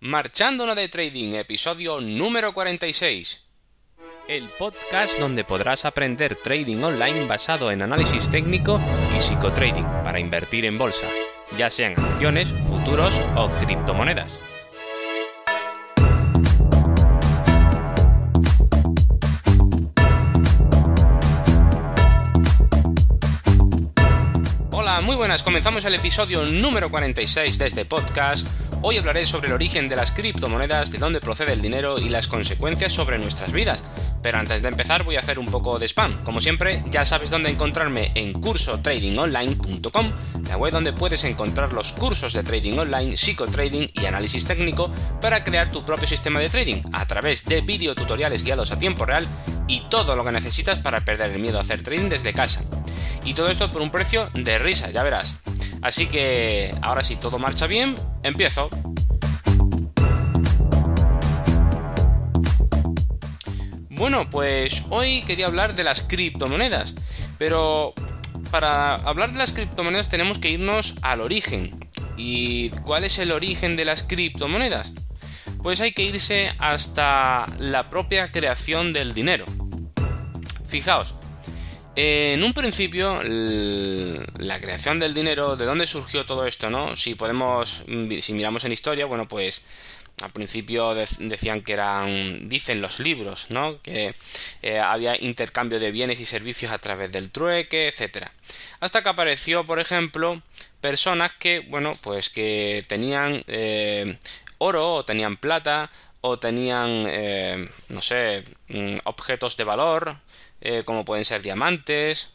Marchando de Trading, episodio número 46. El podcast donde podrás aprender trading online basado en análisis técnico y psicotrading para invertir en bolsa, ya sean acciones, futuros o criptomonedas. Hola, muy buenas, comenzamos el episodio número 46 de este podcast. Hoy hablaré sobre el origen de las criptomonedas, de dónde procede el dinero y las consecuencias sobre nuestras vidas. Pero antes de empezar voy a hacer un poco de spam. Como siempre, ya sabes dónde encontrarme en cursotradingonline.com, la web donde puedes encontrar los cursos de trading online, psicotrading y análisis técnico para crear tu propio sistema de trading a través de videotutoriales guiados a tiempo real y todo lo que necesitas para perder el miedo a hacer trading desde casa. Y todo esto por un precio de risa, ya verás. Así que ahora si todo marcha bien, empiezo. Bueno, pues hoy quería hablar de las criptomonedas, pero para hablar de las criptomonedas tenemos que irnos al origen. ¿Y cuál es el origen de las criptomonedas? Pues hay que irse hasta la propia creación del dinero. Fijaos, en un principio, la creación del dinero, ¿de dónde surgió todo esto, no? Si podemos, si miramos en historia, bueno, pues al principio decían que eran, dicen los libros, ¿no? Que eh, había intercambio de bienes y servicios a través del trueque, etcétera. Hasta que apareció, por ejemplo, personas que, bueno, pues que tenían eh, oro o tenían plata o tenían, eh, no sé, mm, objetos de valor, eh, como pueden ser diamantes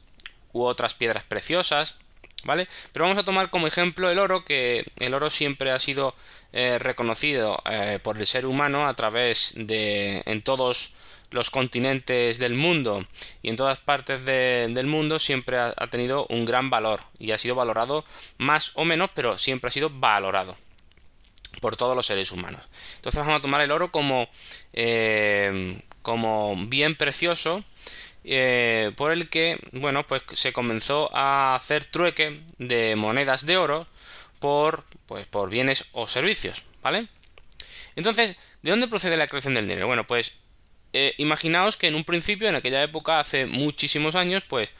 u otras piedras preciosas, ¿vale? Pero vamos a tomar como ejemplo el oro, que el oro siempre ha sido eh, reconocido por el ser humano a través de en todos los continentes del mundo y en todas partes del mundo siempre ha, tenido un gran valor y ha sido valorado más o menos, pero siempre ha sido valorado por todos los seres humanos. Entonces vamos a tomar el oro como, como bien precioso eh, por el que, bueno, pues se comenzó a hacer trueque de monedas de oro por, pues, por bienes o servicios, ¿vale? Entonces, ¿de dónde procede la creación del dinero? Bueno, pues eh, imaginaos que en un principio, en aquella época, hace muchísimos años, pues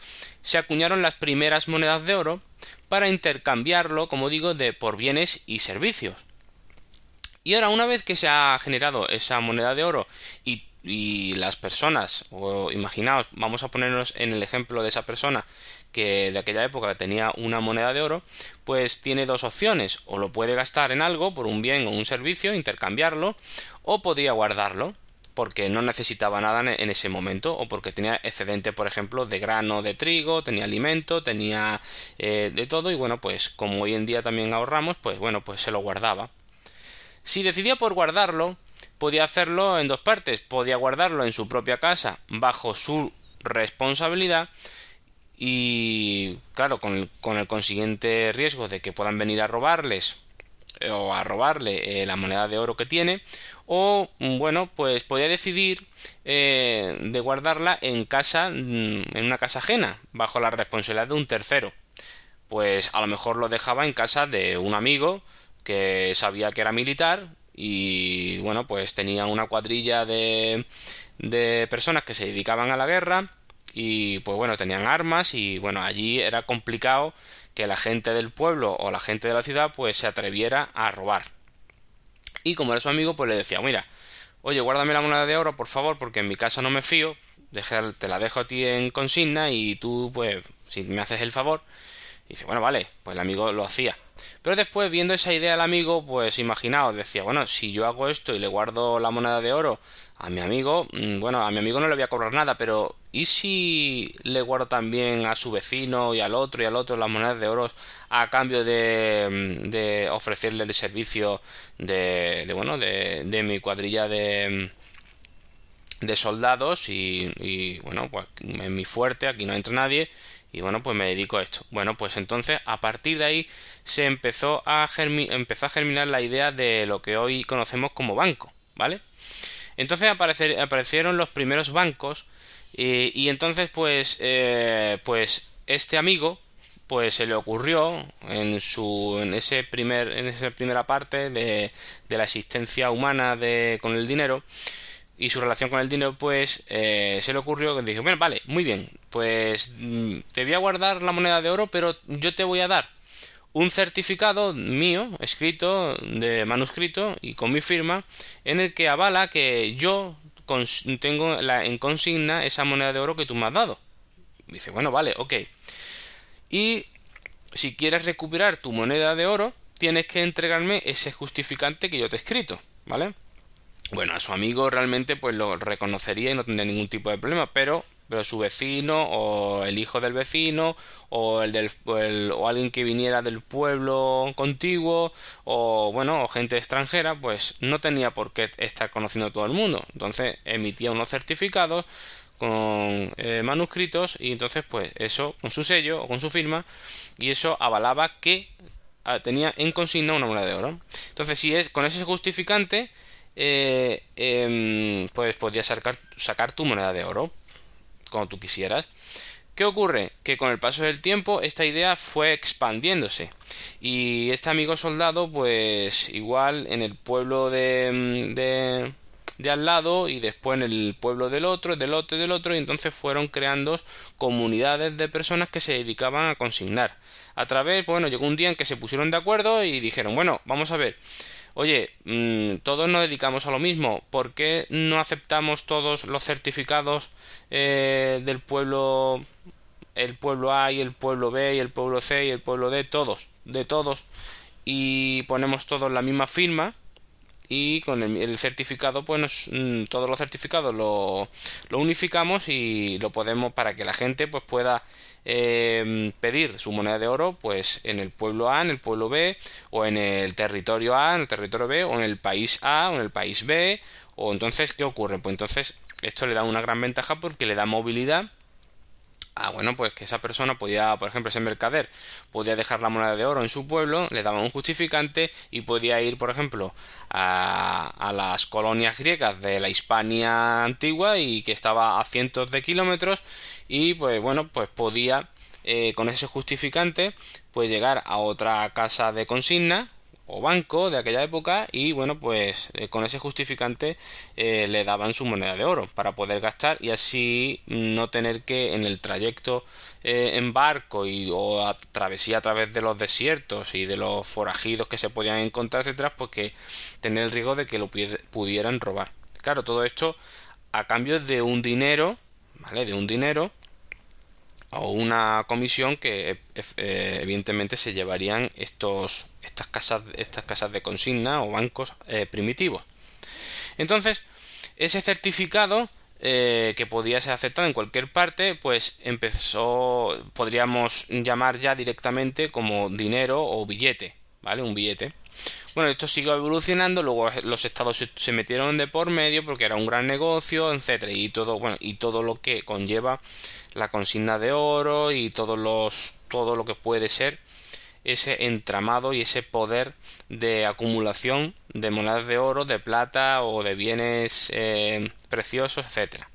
se acuñaron las primeras monedas de oro para intercambiarlo, como digo, de por bienes y servicios. Y ahora, una vez que se ha generado esa moneda de oro y las personas, o imaginaos, vamos a ponernos en el ejemplo de esa persona que de aquella época tenía una moneda de oro, pues tiene dos opciones, o lo puede gastar en algo por un bien o un servicio, intercambiarlo, o podría guardarlo, porque no necesitaba nada en ese momento, o porque tenía excedente, por ejemplo, de grano de trigo, tenía alimento, tenía eh, de todo, y bueno, pues como hoy en día también ahorramos, pues bueno, pues se lo guardaba. Si decidía por guardarlo, podía hacerlo en dos partes. Podía guardarlo en su propia casa bajo su responsabilidad y claro, con el, con el consiguiente riesgo de que puedan venir a robarles eh, o a robarle eh, la moneda de oro que tiene o bueno pues podía decidir eh, de guardarla en casa mm, en una casa ajena bajo la responsabilidad de un tercero pues a lo mejor lo dejaba en casa de un amigo que sabía que era militar y bueno, pues tenía una cuadrilla de, de personas que se dedicaban a la guerra y pues bueno, tenían armas y bueno, allí era complicado que la gente del pueblo o la gente de la ciudad pues se atreviera a robar. Y como era su amigo, pues le decía, mira, oye, guárdame la moneda de oro, por favor, porque en mi casa no me fío, te la dejo a ti en consigna y tú, pues, si me haces el favor. Dice, bueno, vale, pues el amigo lo hacía. Pero después, viendo esa idea al amigo, pues imaginaos, decía, bueno, si yo hago esto y le guardo la moneda de oro a mi amigo, mm, bueno, a mi amigo no le voy a cobrar nada, pero ¿y si le guardo también a su vecino y al otro y al otro las monedas de oro a cambio de, mm, de ofrecerle el servicio de, de bueno, de, mi cuadrilla de de soldados y, y bueno, pues en mi fuerte, aquí no entra nadie y bueno, pues me dedico a esto. Bueno, pues entonces a partir de ahí se empezó a, empezó a germinar la idea de lo que hoy conocemos como banco, ¿vale? Entonces aparecieron los primeros bancos y, entonces pues, eh, pues este amigo pues se le ocurrió en su en ese primer en esa primera parte de, de la existencia humana de con el dinero y su relación con el dinero, pues eh, se le ocurrió que dije, bueno, vale, muy bien, pues mm, te voy a guardar la moneda de oro, pero yo te voy a dar un certificado mío, escrito, de manuscrito y con mi firma, en el que avala que yo tengo la, en consigna esa moneda de oro que tú me has dado. Dice, bueno, vale, ok. Y si quieres recuperar tu moneda de oro, tienes que entregarme ese justificante que yo te he escrito, ¿vale? Bueno, a su amigo realmente pues lo reconocería y no tendría ningún tipo de problema, pero pero su vecino o el hijo del vecino o el del o alguien que viniera del pueblo contiguo o bueno o gente extranjera pues no tenía por qué estar conociendo a todo el mundo. Entonces emitía unos certificados con eh, manuscritos y entonces pues eso con su sello o con su firma y eso avalaba que ah, tenía en consigna una moneda de oro. Entonces si es con ese justificante eh, em, pues podías sacar, tu moneda de oro, como tú quisieras. ¿Qué ocurre? Que con el paso del tiempo esta idea fue expandiéndose. Y este amigo soldado, pues igual en el pueblo de, de, de, al lado y después en el pueblo del otro, del otro y del otro, y entonces fueron creando comunidades de personas que se dedicaban a consignar. A través, bueno, llegó un día en que se pusieron de acuerdo y dijeron, bueno, vamos a ver, oye, mm, todos nos dedicamos a lo mismo, ¿por qué no aceptamos todos los certificados eh, del pueblo, el pueblo A y el pueblo B y el pueblo C y el pueblo D, todos, de todos, y ponemos todos la misma firma? y con el, certificado pues mm, todos los certificados lo, lo unificamos y lo podemos para que la gente pues pueda eh, pedir su moneda de oro pues en el pueblo A, en el pueblo B o en el territorio A, en el territorio B o en el país A o en el país B o entonces ¿qué ocurre? Pues entonces esto le da una gran ventaja porque le da movilidad Ah, bueno, pues que esa persona podía, por ejemplo, ese mercader, podía dejar la moneda de oro en su pueblo, le daba un justificante y podía ir, por ejemplo, a, a las colonias griegas de la Hispania antigua y que estaba a cientos de kilómetros y pues bueno, pues podía eh, con ese justificante pues llegar a otra casa de consigna o banco de aquella época y bueno pues eh, con ese justificante eh, le daban su moneda de oro para poder gastar y así no tener que en el trayecto eh, en barco y o a travesía a través de los desiertos y de los forajidos que se podían encontrar etcétera pues que tener el riesgo de que lo pudieran robar. Claro todo esto a cambio de un dinero vale de un dinero o una comisión que evidentemente se llevarían estos estas casas, estas casas de consigna o bancos eh, primitivos. Entonces, ese certificado eh, que podía ser aceptado en cualquier parte, pues empezó, podríamos llamar ya directamente como dinero o billete, ¿vale? Un billete. Bueno, esto siguió evolucionando, luego los estados se, metieron de por medio porque era un gran negocio, etcétera, y todo, bueno, y todo lo que conlleva la consigna de oro y todos los todo lo que puede ser ese entramado y ese poder de acumulación de monedas de oro, de plata o de bienes eh, preciosos, etcétera.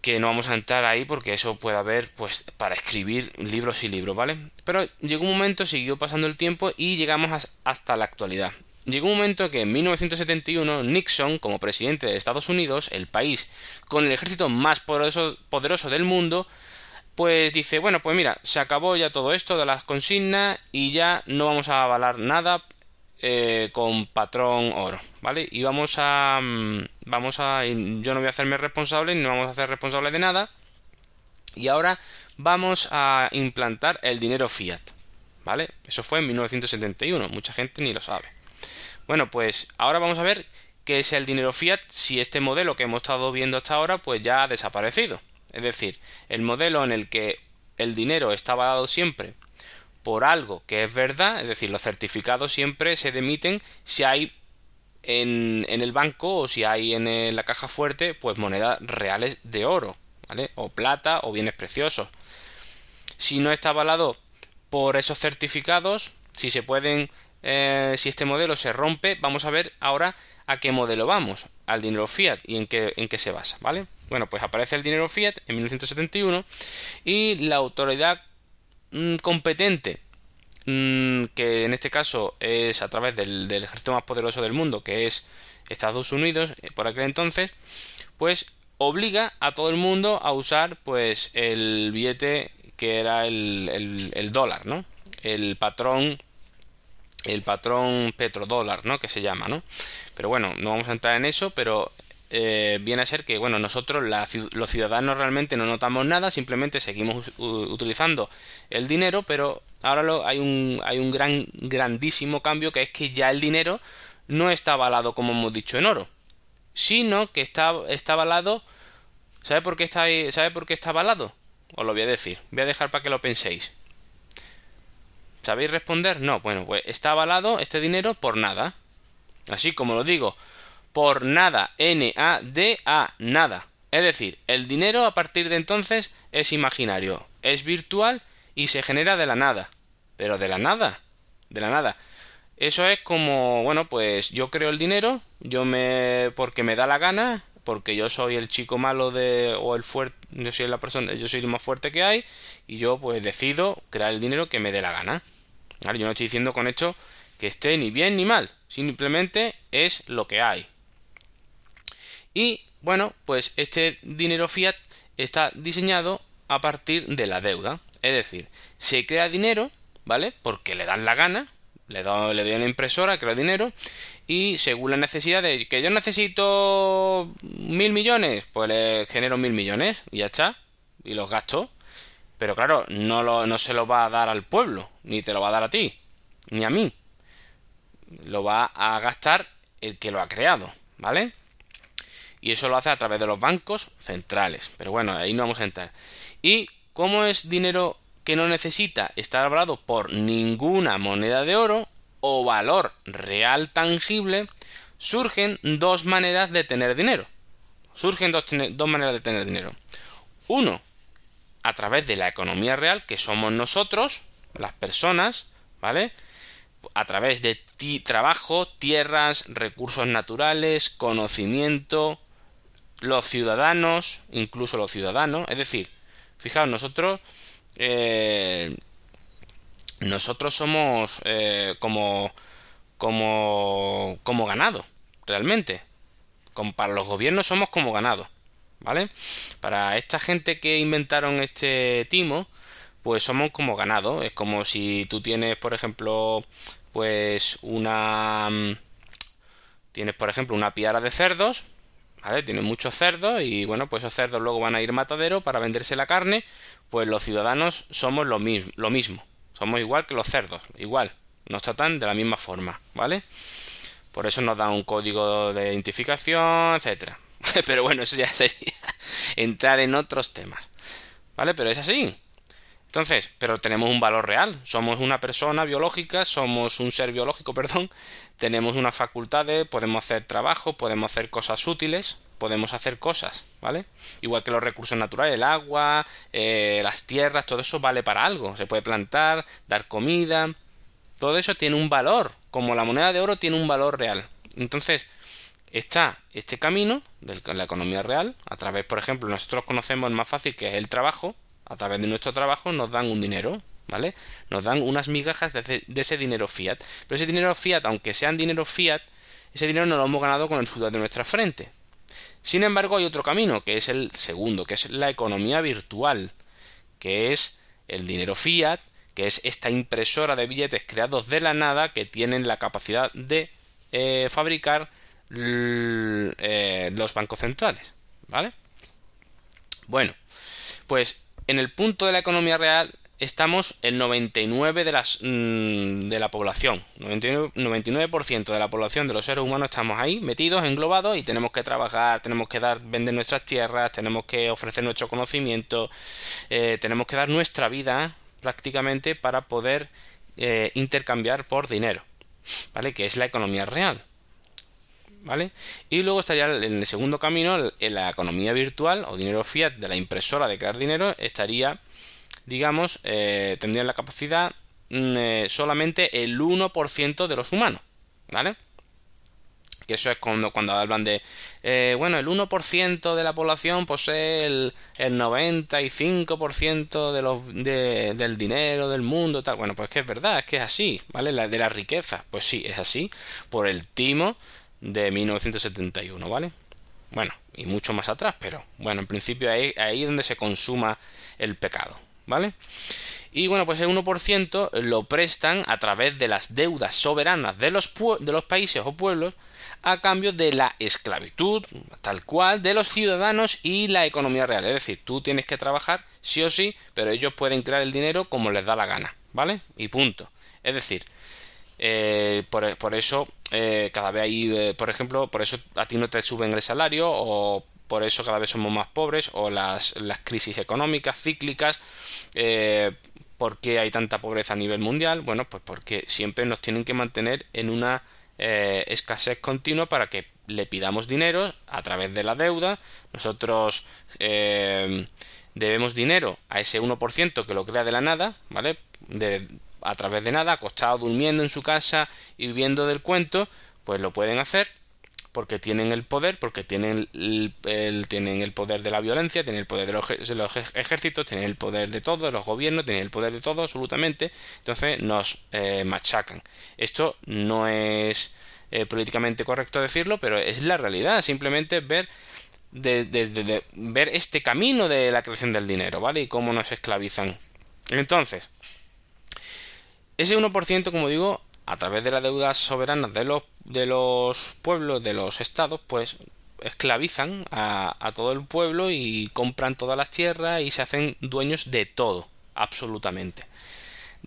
Que no vamos a entrar ahí porque eso puede haber, pues, para escribir libros y libros, ¿vale? Pero llegó un momento, siguió pasando el tiempo y llegamos hasta la actualidad. Llegó un momento que en 1971 Nixon, como presidente de Estados Unidos, el país con el ejército más poderoso, poderoso del mundo, pues dice, bueno, pues mira, se acabó ya todo esto de las consignas y ya no vamos a avalar nada eh, con patrón oro, ¿vale? Y vamos a, mm, vamos a, yo no voy a hacerme responsable, no vamos a hacer responsable de nada. Y ahora vamos a implantar el dinero fiat, ¿vale? Eso fue en 1971, mucha gente ni lo sabe. Bueno, pues ahora vamos a ver qué es el dinero fiat si este modelo que hemos estado viendo hasta ahora pues ya ha desaparecido. Es decir, el modelo en el que el dinero estaba dado siempre por algo que es verdad, es decir, los certificados siempre se demiten si hay en, el banco o si hay en la caja fuerte, pues monedas reales de oro, ¿vale? O plata o bienes preciosos. Si no está avalado por esos certificados, si se pueden, eh, si este modelo se rompe, vamos a ver ahora a qué modelo vamos, al dinero fiat y en qué, en qué se basa, ¿vale? Bueno, pues aparece el dinero fiat en 1971 y la autoridad mm, competente, mm, que en este caso es a través del, ejército más poderoso del mundo, que es Estados Unidos, eh, por aquel entonces, pues obliga a todo el mundo a usar pues el billete que era el, el dólar, ¿no? El patrón el patrón petrodólar, ¿no? Que se llama, ¿no? Pero bueno, no vamos a entrar en eso, pero eh, viene a ser que, bueno, nosotros los ciudadanos realmente no notamos nada, simplemente seguimos utilizando el dinero, pero ahora hay, un, hay un gran, grandísimo cambio que es que ya el dinero no está avalado, como hemos dicho, en oro, sino que está, está avalado. ¿Sabe por qué está, ¿Sabe por qué está avalado? Os lo voy a decir, voy a dejar para que lo penséis. ¿Sabéis responder? No, bueno, pues está avalado este dinero por nada. Así como lo digo, por nada, N-A-D-A, nada. Es decir, el dinero a partir de entonces es imaginario, es virtual y se genera de la nada. Pero de la nada, de la nada. Eso es como, bueno, pues yo creo el dinero, yo me porque me da la gana, porque yo soy el chico malo de o el fuerte, yo soy la persona, yo soy el más fuerte que hay y yo pues decido crear el dinero que me dé la gana. Yo no estoy diciendo con esto que esté ni bien ni mal, simplemente es lo que hay. Y bueno, pues este dinero fiat está diseñado a partir de la deuda. Es decir, se crea dinero, ¿vale? Porque le dan la gana, le, doy, le doy a la impresora, crea dinero, y según la necesidad de que yo necesito mil millones, pues le genero mil millones y ya está, y los gasto. Pero claro, no, lo, no se lo va a dar al pueblo, ni te lo va a dar a ti, ni a mí. Lo va a gastar el que lo ha creado, ¿vale? Y eso lo hace a través de los bancos centrales. Pero bueno, ahí no vamos a entrar. Y como es dinero que no necesita estar hablado por ninguna moneda de oro o valor real tangible, surgen dos maneras de tener dinero. Surgen dos, dos maneras de tener dinero. Uno, a través de la economía real, que somos nosotros, las personas, ¿vale? A través de trabajo, tierras, recursos naturales, conocimiento, los ciudadanos, incluso los ciudadanos, es decir, fijaos, nosotros, eh, nosotros somos eh, como, como, como ganado, realmente. Para los gobiernos somos como ganado. ¿vale? Para esta gente que inventaron este timo, pues somos como ganado. Es como si tú tienes, por ejemplo, pues una... Mm, tienes, por ejemplo, una piara de cerdos, ¿vale? Tienes muchos cerdos y, bueno, pues esos cerdos luego van a ir matadero para venderse la carne. Pues los ciudadanos somos lo, mismo, lo mismo. Somos igual que los cerdos, igual. Nos tratan de la misma forma, ¿vale? Por eso nos dan un código de identificación, etcétera. pero bueno, eso ya sería entrar en otros temas. ¿Vale? Pero es así. Entonces, pero tenemos un valor real. Somos una persona biológica, somos un ser biológico, perdón. Tenemos unas facultades, podemos hacer trabajo, podemos hacer cosas útiles, podemos hacer cosas, ¿vale? Igual que los recursos naturales, el agua, eh, las tierras, todo eso vale para algo. Se puede plantar, dar comida. Todo eso tiene un valor. Como la moneda de oro tiene un valor real. Entonces, está este camino de la economía real, a través, por ejemplo, nosotros conocemos el más fácil que es el trabajo, a través de nuestro trabajo nos dan un dinero, ¿vale? Nos dan unas migajas de, ese dinero fiat. Pero ese dinero fiat, aunque sean dinero fiat, ese dinero no lo hemos ganado con el sudor de nuestra frente. Sin embargo, hay otro camino, que es el segundo, que es la economía virtual, que es el dinero fiat, que es esta impresora de billetes creados de la nada que tienen la capacidad de eh, fabricar eh, los bancos centrales, ¿vale? Bueno, pues en el punto de la economía real estamos el 99 de, las, mm, de la población. 99%, de la población de los seres humanos estamos ahí metidos, englobados y tenemos que trabajar, tenemos que dar, vender nuestras tierras, tenemos que ofrecer nuestro conocimiento, eh, tenemos que dar nuestra vida prácticamente para poder eh, intercambiar por dinero, ¿vale? Que es la economía real. ¿Vale? Y luego estaría en el segundo camino, en la economía virtual o dinero fiat de la impresora de crear dinero, estaría, digamos, eh, tendría la capacidad mm, eh, solamente el 1% de los humanos, ¿vale? que eso es cuando, cuando hablan de, eh, bueno, el 1% de la población posee el, el 95% de los, de, del dinero del mundo, tal. Bueno, pues que es verdad, es que es así, ¿vale? La de la riqueza, pues sí, es así, por el timo de 1971, ¿vale? Bueno, y mucho más atrás, pero bueno, en principio ahí, ahí es donde se consuma el pecado, ¿vale? Y bueno, pues el 1% lo prestan a través de las deudas soberanas de los, de los países o pueblos a cambio de la esclavitud, tal cual, de los ciudadanos y la economía real. Es decir, tú tienes que trabajar sí o sí, pero ellos pueden crear el dinero como les da la gana, ¿vale? Y punto. Es decir, eh, por, eso eh, cada vez hay, eh, por ejemplo, por eso a ti no te suben el salario o por eso cada vez somos más pobres o las, las crisis económicas cíclicas ¿Por qué hay tanta pobreza a nivel mundial? Bueno, pues porque siempre nos tienen que mantener en una eh, escasez continua para que le pidamos dinero a través de la deuda. Nosotros eh, debemos dinero a ese 1% que lo crea de la nada, ¿vale? De, a través de nada, acostado durmiendo en su casa y viviendo del cuento, pues lo pueden hacer porque tienen el poder, porque tienen el, tienen el poder de la violencia, tienen el poder de los, ejércitos, tienen el poder de todos, los gobiernos, tienen el poder de todo, absolutamente. Entonces nos eh, machacan. Esto no es eh, políticamente correcto decirlo, pero es la realidad. Simplemente ver de, ver este camino de la creación del dinero, ¿vale? Y cómo nos esclavizan. Entonces, ese 1%, como digo, a través de las deudas soberanas de los, de los pueblos, de los estados, pues esclavizan a, todo el pueblo y compran todas las tierras y se hacen dueños de todo, absolutamente,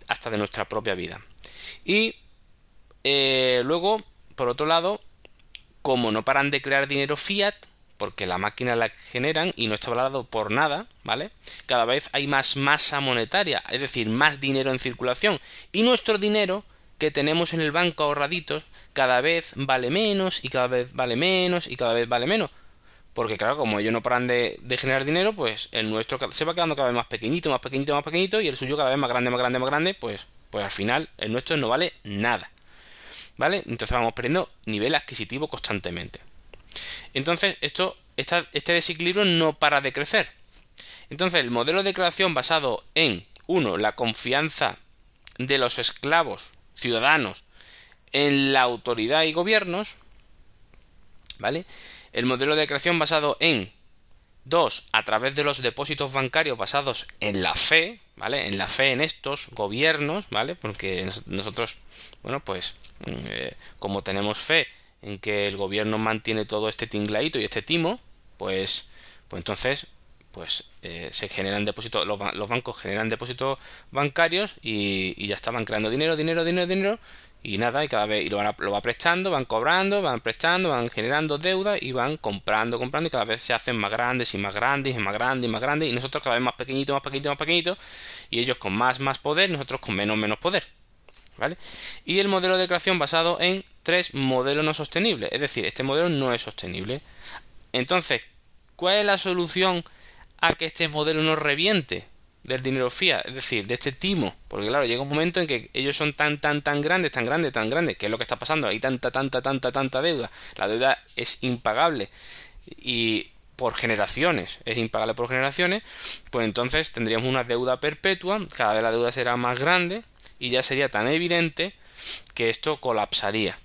hasta de nuestra propia vida. Y eh, luego, por otro lado, como no paran de crear dinero fiat, porque la máquina la generan y no está valorado por nada, ¿vale? Cada vez hay más masa monetaria, es decir, más dinero en circulación. Y nuestro dinero que tenemos en el banco ahorraditos cada vez vale menos y cada vez vale menos y cada vez vale menos. Porque claro, como ellos no paran de, generar dinero, pues el nuestro se va quedando cada vez más pequeñito, más pequeñito, más pequeñito y el suyo cada vez más grande, más grande, más grande, pues, pues al final el nuestro no vale nada. ¿Vale? Entonces vamos perdiendo nivel adquisitivo constantemente. Entonces, esto, este desequilibrio no para de crecer. Entonces, el modelo de creación basado en, uno, la confianza de los esclavos ciudadanos en la autoridad y gobiernos, ¿vale? El modelo de creación basado en dos, a través de los depósitos bancarios basados en la fe, ¿vale? En la fe en estos gobiernos, ¿vale? Porque nosotros, bueno, pues mm, eh, como tenemos fe en que el gobierno mantiene todo este tingladito y este timo, pues, pues entonces pues eh, se generan depósitos, los, bancos generan depósitos bancarios y, ya estaban creando dinero, dinero, dinero, dinero y nada, y cada vez y lo, van, lo va prestando, van cobrando, van prestando, van generando deuda y van comprando, comprando y cada vez se hacen más grandes y más grandes y más grandes y más grandes y nosotros cada vez más pequeñitos, más pequeñitos, más pequeñitos y ellos con más, más poder, nosotros con menos, menos poder. ¿Vale? Y el modelo de creación basado en tres modelos no sostenibles, es decir, este modelo no es sostenible. Entonces, ¿cuál es la solución a que este modelo no reviente del dinero fiat, es decir, de este timo, porque claro, llega un momento en que ellos son tan, tan, tan grandes, tan grandes, tan grandes, que es lo que está pasando, hay tanta, tanta, tanta, tanta deuda, la deuda es impagable. Y por generaciones, es impagable por generaciones, pues entonces tendríamos una deuda perpetua, cada vez la deuda será más grande y ya sería tan evidente que esto colapsaría.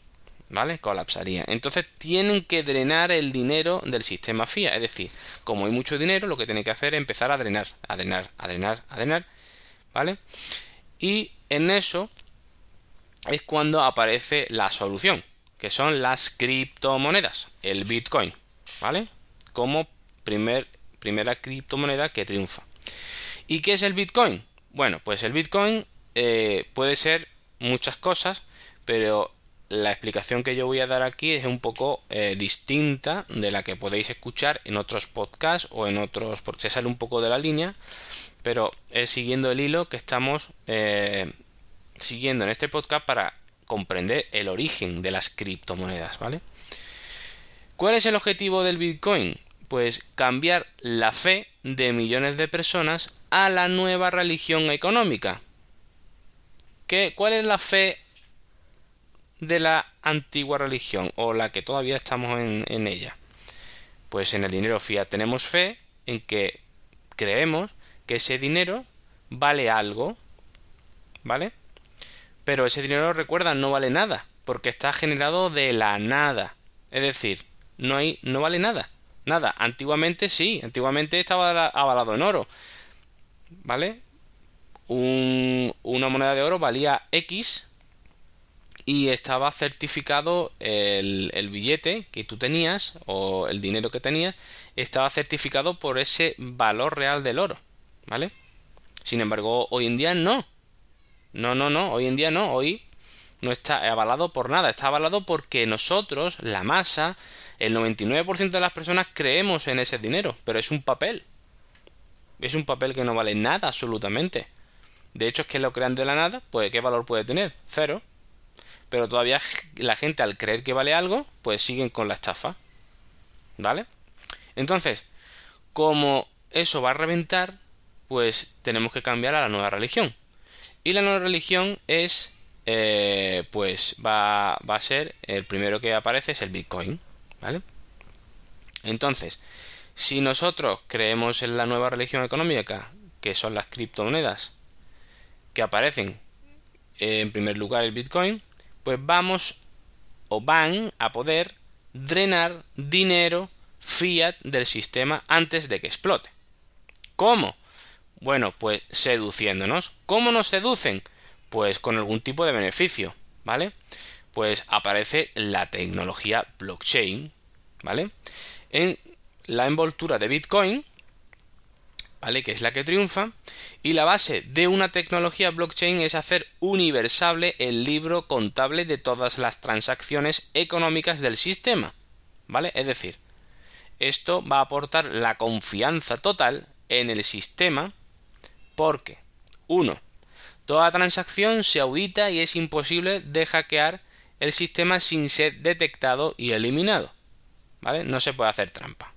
¿vale? Colapsaría. Entonces tienen que drenar el dinero del sistema FIA. Es decir, como hay mucho dinero, lo que tienen que hacer es empezar a drenar, a drenar, a drenar, a drenar, ¿vale? Y en eso es cuando aparece la solución, que son las criptomonedas, el Bitcoin, ¿vale? Como primer, primera criptomoneda que triunfa. ¿Y qué es el Bitcoin? Bueno, pues el Bitcoin eh, puede ser muchas cosas, pero la explicación que yo voy a dar aquí es un poco eh, distinta de la que podéis escuchar en otros podcasts o en otros, porque se sale un poco de la línea, pero es siguiendo el hilo que estamos eh, siguiendo en este podcast para comprender el origen de las criptomonedas, ¿vale? ¿Cuál es el objetivo del Bitcoin? Pues cambiar la fe de millones de personas a la nueva religión económica. ¿Qué, ¿Cuál es la fe de la antigua religión o la que todavía estamos en, ella? Pues en el dinero fiat tenemos fe en que creemos que ese dinero vale algo, ¿vale? Pero ese dinero, recuerda, no vale nada, porque está generado de la nada. Es decir, no hay, no vale nada. Nada. Antiguamente sí, antiguamente estaba avalado en oro. ¿Vale? Una moneda de oro valía X y estaba certificado el, el, billete que tú tenías o el dinero que tenías estaba certificado por ese valor real del oro, ¿vale? Sin embargo, hoy en día no. No, no, no, hoy en día no, hoy no está avalado por nada, está avalado porque nosotros, la masa, el 99% de las personas creemos en ese dinero, pero es un papel. Es un papel que no vale nada absolutamente. De hecho, es que lo crean de la nada, pues ¿qué valor puede tener? Cero. Pero todavía la gente al creer que vale algo, pues siguen con la estafa. ¿Vale? Entonces, como eso va a reventar, pues tenemos que cambiar a la nueva religión. Y la nueva religión es, eh, pues va, va a ser, el primero que aparece es el Bitcoin. ¿Vale? Entonces, si nosotros creemos en la nueva religión económica, que son las criptomonedas, que aparecen en primer lugar el Bitcoin, pues vamos o van a poder drenar dinero fiat del sistema antes de que explote. ¿Cómo? Bueno, pues seduciéndonos. ¿Cómo nos seducen? Pues con algún tipo de beneficio, ¿vale? Pues aparece la tecnología blockchain, ¿vale? En la envoltura de Bitcoin, ¿vale? Que es la que triunfa. Y la base de una tecnología blockchain es hacer universable el libro contable de todas las transacciones económicas del sistema, ¿vale? Es decir, esto va a aportar la confianza total en el sistema porque, uno, toda transacción se audita y es imposible de hackear el sistema sin ser detectado y eliminado. ¿Vale? No se puede hacer trampa.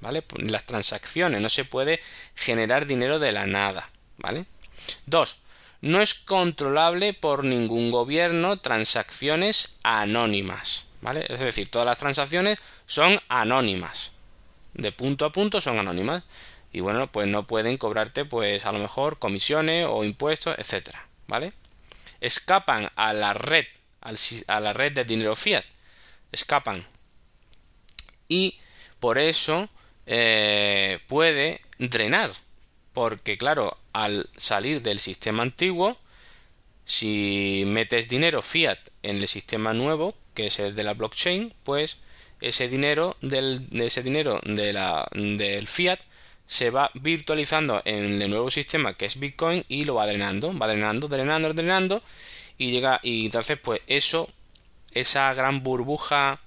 ¿Vale? Las transacciones, no se puede generar dinero de la nada. ¿Vale? Dos, no es controlable por ningún gobierno transacciones anónimas. ¿Vale? Es decir, todas las transacciones son anónimas. De punto a punto son anónimas y bueno, pues no pueden cobrarte pues a lo mejor comisiones o impuestos, etcétera, ¿vale? Escapan a la red, a la red de dinero fiat, escapan y por eso eh, puede drenar, porque claro, al salir del sistema antiguo, si metes dinero fiat en el sistema nuevo, que es el de la blockchain, pues ese dinero del, ese dinero de la, del fiat se va virtualizando en el nuevo sistema que es Bitcoin y lo va drenando, va drenando, drenando, drenando y llega y entonces pues eso esa gran burbuja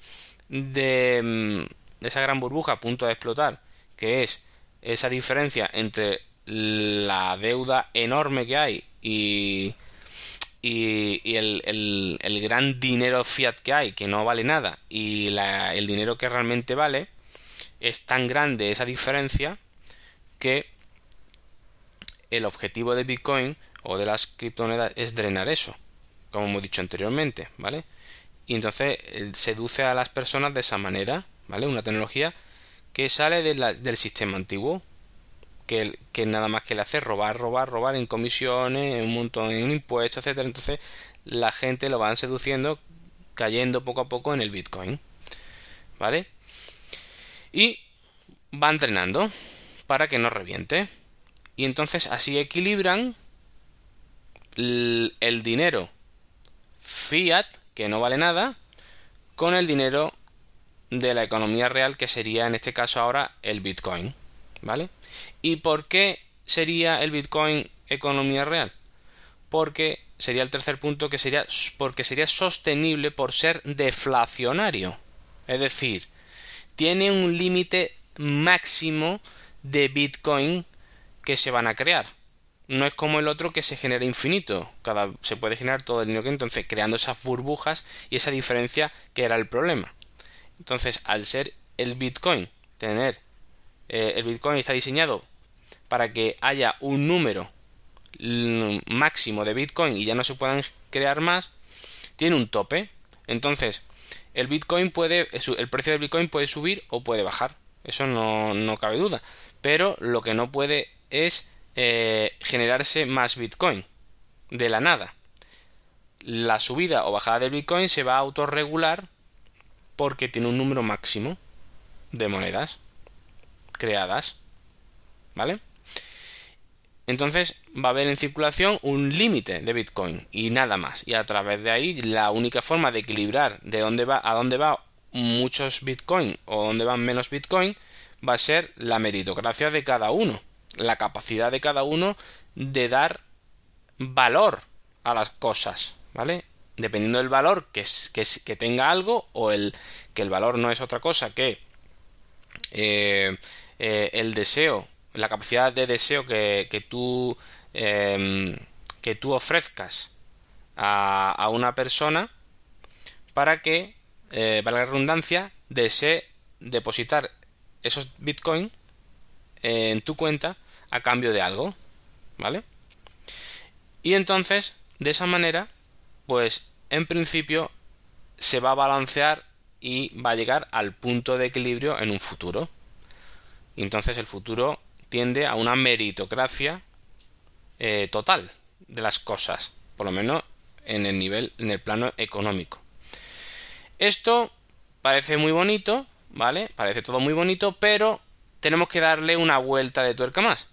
de mm, esa gran burbuja a punto de explotar que es esa diferencia entre la deuda enorme que hay y y, el, gran dinero fiat que hay que no vale nada y el dinero que realmente vale es tan grande esa diferencia que el objetivo de Bitcoin o de las criptomonedas es drenar eso, como hemos dicho anteriormente, ¿vale? Y entonces seduce a las personas de esa manera, ¿vale? Una tecnología que sale del sistema antiguo, que, que nada más que le hace robar, robar, robar en comisiones, en un montón en impuestos, etcétera. Entonces la gente lo van seduciendo, cayendo poco a poco en el Bitcoin, ¿vale? Y van drenando para que no reviente. Y entonces así equilibran el dinero fiat, que no vale nada, con el dinero de la economía real, que sería en este caso ahora el Bitcoin. ¿Vale? ¿Y por qué sería el Bitcoin economía real? Porque sería el tercer punto que sería porque sería sostenible por ser deflacionario. Es decir, tiene un límite máximo de Bitcoin que se van a crear. No es como el otro que se genera infinito. Cada, se puede generar todo el dinero que entonces creando esas burbujas y esa diferencia que era el problema. Entonces, al ser el Bitcoin, tener eh, el Bitcoin está diseñado para que haya un número máximo de Bitcoin y ya no se puedan crear más, tiene un tope. Entonces, el Bitcoin puede, el precio del Bitcoin puede subir o puede bajar. Eso no, no cabe duda. Pero lo que no puede es eh, generarse más Bitcoin de la nada. La subida o bajada del Bitcoin se va a autorregular porque tiene un número máximo de monedas creadas. ¿Vale? Entonces va a haber en circulación un límite de Bitcoin y nada más. Y a través de ahí la única forma de equilibrar de dónde va a dónde va muchos Bitcoin o dónde van menos Bitcoin va a ser la meritocracia de cada uno, la capacidad de cada uno de dar valor a las cosas, ¿vale? Dependiendo del valor que, que, que tenga algo o el que el valor no es otra cosa que eh, eh, el deseo la capacidad de deseo que, que tú em, que tú ofrezcas a, una persona para que eh, valga la redundancia desee depositar esos bitcoins en tu cuenta a cambio de algo vale y entonces de esa manera pues en principio se va a balancear y va a llegar al punto de equilibrio en un futuro entonces el futuro tiende a una meritocracia eh, total de las cosas, por lo menos en el nivel, en el plano económico. Esto parece muy bonito, ¿vale? Parece todo muy bonito, pero tenemos que darle una vuelta de tuerca más.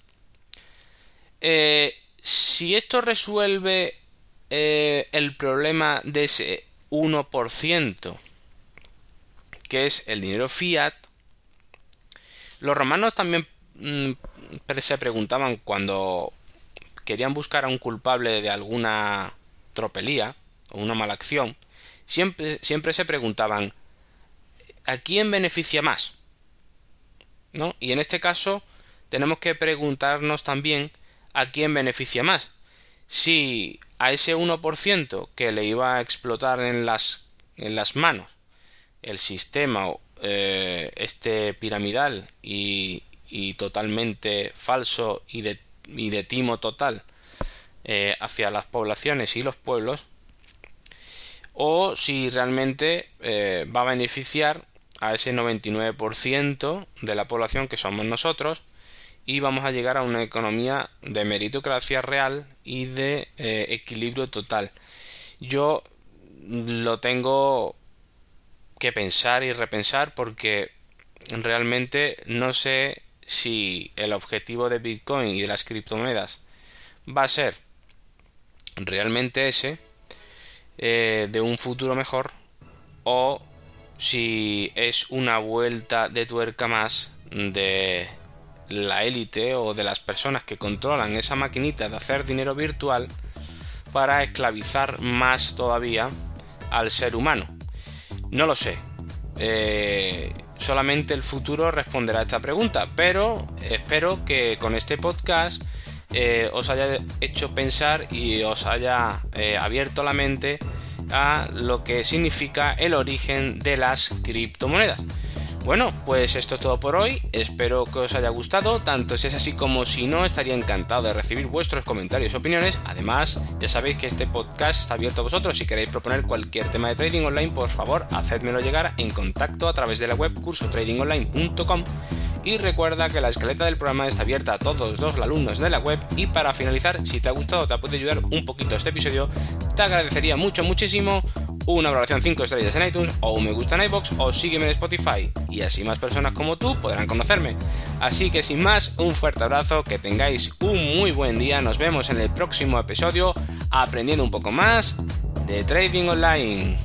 Eh, si esto resuelve eh, el problema de ese 1%, que es el dinero fiat, los romanos también mm, se preguntaban cuando querían buscar a un culpable de alguna tropelía o una mala acción, siempre, siempre se preguntaban ¿a quién beneficia más? ¿No? Y en este caso tenemos que preguntarnos también a quién beneficia más. Si a ese 1% que le iba a explotar en las, en las manos el sistema eh, este piramidal y, totalmente falso y de, y de timo total eh, hacia las poblaciones y los pueblos, o si realmente eh, va a beneficiar a ese 99% de la población que somos nosotros y vamos a llegar a una economía de meritocracia real y de eh, equilibrio total. Yo lo tengo que pensar y repensar porque realmente no sé si el objetivo de Bitcoin y de las criptomonedas va a ser realmente ese eh, de un futuro mejor o si es una vuelta de tuerca más de la élite o de las personas que controlan esa maquinita de hacer dinero virtual para esclavizar más todavía al ser humano. No lo sé. Eh, solamente el futuro responderá a esta pregunta, pero espero que con este podcast eh, os haya hecho pensar y os haya eh, abierto la mente a lo que significa el origen de las criptomonedas. Bueno, pues esto es todo por hoy. Espero que os haya gustado. Tanto si es así como si no, estaría encantado de recibir vuestros comentarios y opiniones. Además, ya sabéis que este podcast está abierto a vosotros. Si queréis proponer cualquier tema de trading online, por favor, hacedmelo llegar en contacto a través de la web cursotradingonline.com y recuerda que la escaleta del programa está abierta a todos los alumnos de la web. Y para finalizar, si te ha gustado, te puede ayudar un poquito este episodio, te agradecería mucho, muchísimo una valoración 5 estrellas en iTunes o un me gusta en iBox o sígueme en Spotify. Y así más personas como tú podrán conocerme. Así que sin más, un fuerte abrazo, que tengáis un muy buen día. Nos vemos en el próximo episodio aprendiendo un poco más de trading online.